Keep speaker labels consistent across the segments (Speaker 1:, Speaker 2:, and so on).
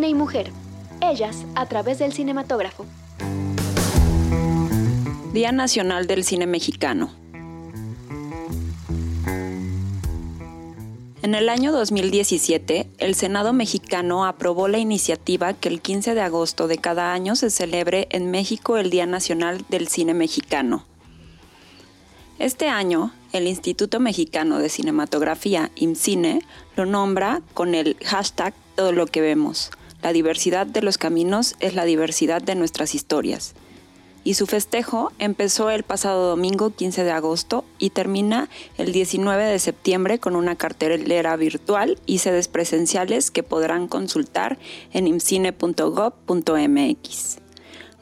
Speaker 1: Cine y Mujer. Ellas a través del cinematógrafo.
Speaker 2: Día Nacional del Cine Mexicano. En el año 2017, el Senado mexicano aprobó la iniciativa que el 15 de agosto de cada año se celebre en México el Día Nacional del Cine Mexicano. Este año, el Instituto Mexicano de Cinematografía, IMCINE, lo nombra con el hashtag Todo lo que vemos. La diversidad de los caminos es la diversidad de nuestras historias y su festejo empezó el pasado domingo 15 de agosto y termina el 19 de septiembre con una cartelera virtual y sedes presenciales que podrán consultar en imcine.gov.mx.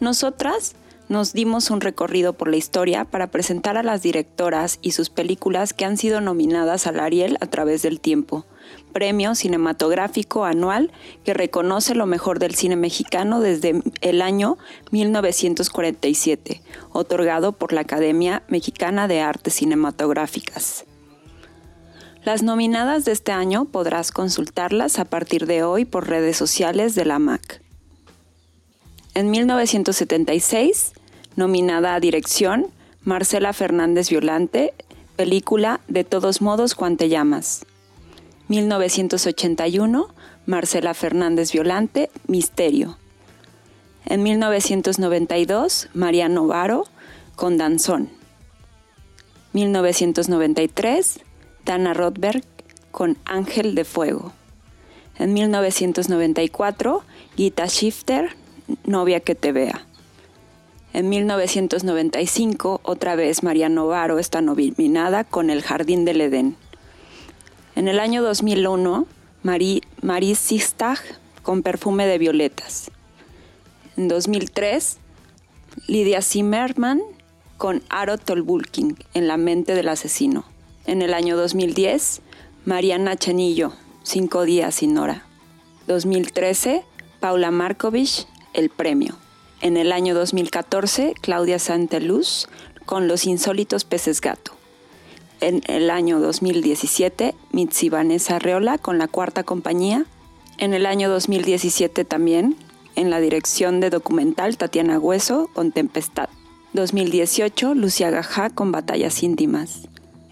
Speaker 2: Nosotras nos dimos un recorrido por la historia para presentar a las directoras y sus películas que han sido nominadas al Ariel a través del tiempo premio cinematográfico anual que reconoce lo mejor del cine mexicano desde el año 1947, otorgado por la Academia Mexicana de Artes Cinematográficas. Las nominadas de este año podrás consultarlas a partir de hoy por redes sociales de la MAC. En 1976, nominada a dirección, Marcela Fernández Violante, película De todos modos, Cuante llamas. 1981, Marcela Fernández Violante, Misterio. En 1992, Mariano Varo, con Danzón. 1993, Dana Rothberg, con Ángel de Fuego. En 1994, Gita Shifter, Novia que te vea. En 1995, otra vez Mariano Varo está nominada con El Jardín del Edén. En el año 2001, Marie, Marie Sistag con perfume de violetas. En 2003, Lidia Zimmerman con Aro Tolbulkin en La mente del asesino. En el año 2010, Mariana Chanillo, Cinco días sin hora. 2013, Paula Markovich, El premio. En el año 2014, Claudia Santeluz con Los insólitos peces gato en el año 2017 Mitzi Vanessa Arreola con la cuarta compañía. En el año 2017 también en la dirección de documental Tatiana Hueso con Tempestad. 2018 Lucia Gajá con Batallas íntimas.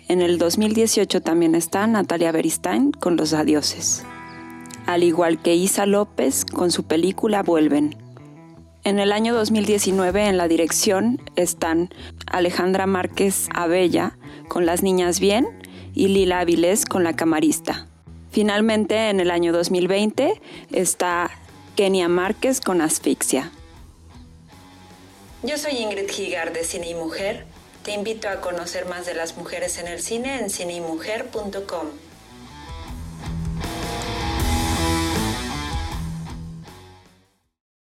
Speaker 2: En el 2018 también está Natalia Beristain con Los Adioses. Al igual que Isa López con su película Vuelven. En el año 2019 en la dirección están Alejandra Márquez Abella con Las Niñas Bien y Lila Avilés con La Camarista. Finalmente en el año 2020 está Kenia Márquez con Asfixia. Yo soy Ingrid Gigar de Cine y Mujer. Te invito a conocer más de las mujeres en el cine en cineymujer.com.